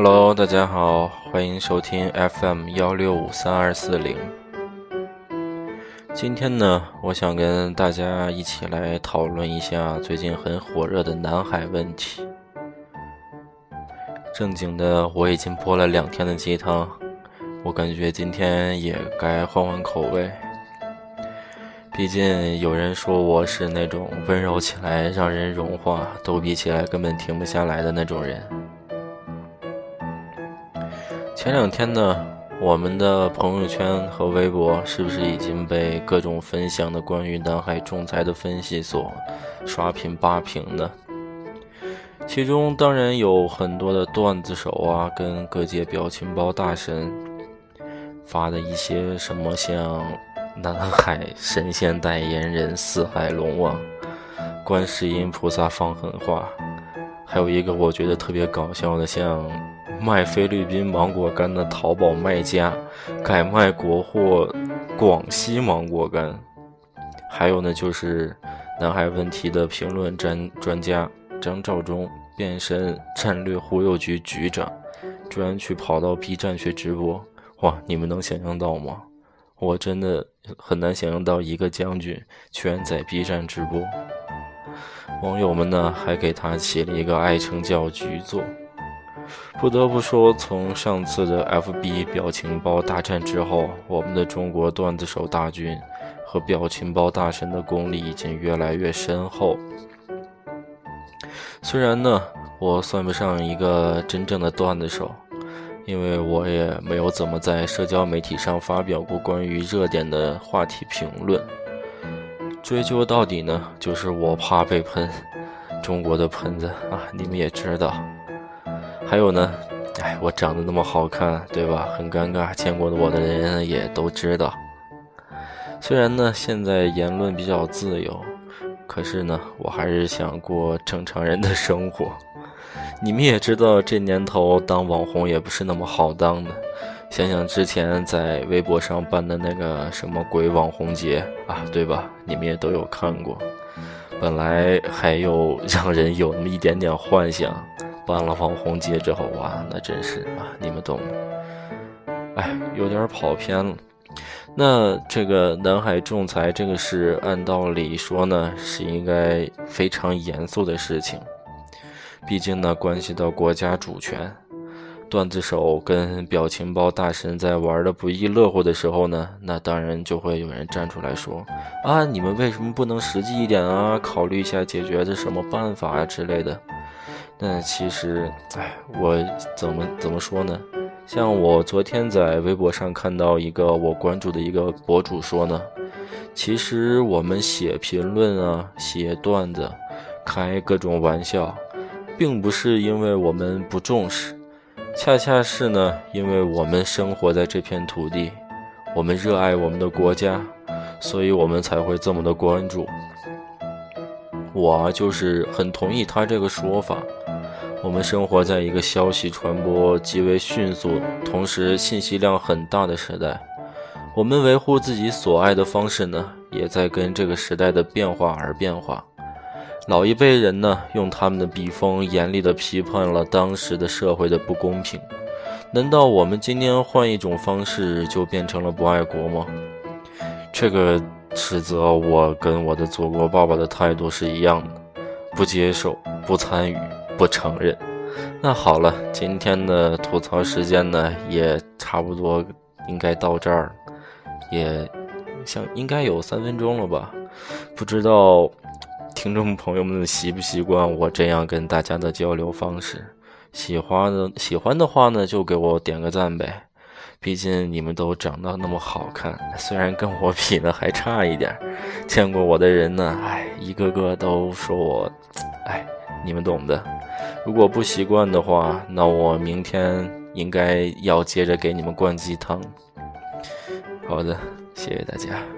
Hello，大家好，欢迎收听 FM 幺六五三二四零。今天呢，我想跟大家一起来讨论一下最近很火热的南海问题。正经的，我已经播了两天的鸡汤，我感觉今天也该换换口味。毕竟有人说我是那种温柔起来让人融化，逗比起来根本停不下来的那种人。前两天呢，我们的朋友圈和微博是不是已经被各种分享的关于南海仲裁的分析所刷屏霸屏呢？其中当然有很多的段子手啊，跟各界表情包大神发的一些什么像。南海神仙代言人四海龙王，观世音菩萨放狠话，还有一个我觉得特别搞笑的，像卖菲律宾芒果干的淘宝卖家改卖国货广西芒果干，还有呢就是南海问题的评论专专家张召忠变身战略忽悠局局长，居然去跑到 B 站去直播，哇！你们能想象到吗？我真的很难想象到一个将军居然在 B 站直播，网友们呢还给他起了一个爱称叫“局座”。不得不说，从上次的 FB 表情包大战之后，我们的中国段子手大军和表情包大神的功力已经越来越深厚。虽然呢，我算不上一个真正的段子手。因为我也没有怎么在社交媒体上发表过关于热点的话题评论。追究到底呢，就是我怕被喷，中国的喷子啊，你们也知道。还有呢，哎，我长得那么好看，对吧？很尴尬，见过的我的人也都知道。虽然呢，现在言论比较自由，可是呢，我还是想过正常人的生活。你们也知道，这年头当网红也不是那么好当的。想想之前在微博上办的那个什么鬼网红节啊，对吧？你们也都有看过。本来还有让人有那么一点点幻想，办了网红街之后，哇，那真是啊，你们懂。哎，有点跑偏了。那这个南海仲裁这个事，按道理说呢，是应该非常严肃的事情。毕竟呢，关系到国家主权，段子手跟表情包大神在玩的不亦乐乎的时候呢，那当然就会有人站出来说：“啊，你们为什么不能实际一点啊？考虑一下解决的什么办法啊之类的。”那其实，哎，我怎么怎么说呢？像我昨天在微博上看到一个我关注的一个博主说呢，其实我们写评论啊，写段子，开各种玩笑。并不是因为我们不重视，恰恰是呢，因为我们生活在这片土地，我们热爱我们的国家，所以我们才会这么的关注。我就是很同意他这个说法。我们生活在一个消息传播极为迅速，同时信息量很大的时代，我们维护自己所爱的方式呢，也在跟这个时代的变化而变化。老一辈人呢，用他们的笔锋严厉地批判了当时的社会的不公平。难道我们今天换一种方式就变成了不爱国吗？这个指责我跟我的祖国爸爸的态度是一样的，不接受、不参与、不承认。那好了，今天的吐槽时间呢，也差不多应该到这儿，也像应该有三分钟了吧？不知道。听众朋友们习不习惯我这样跟大家的交流方式？喜欢的喜欢的话呢，就给我点个赞呗。毕竟你们都长得那么好看，虽然跟我比呢还差一点。见过我的人呢，哎，一个个都说我，哎，你们懂的。如果不习惯的话，那我明天应该要接着给你们灌鸡汤。好的，谢谢大家。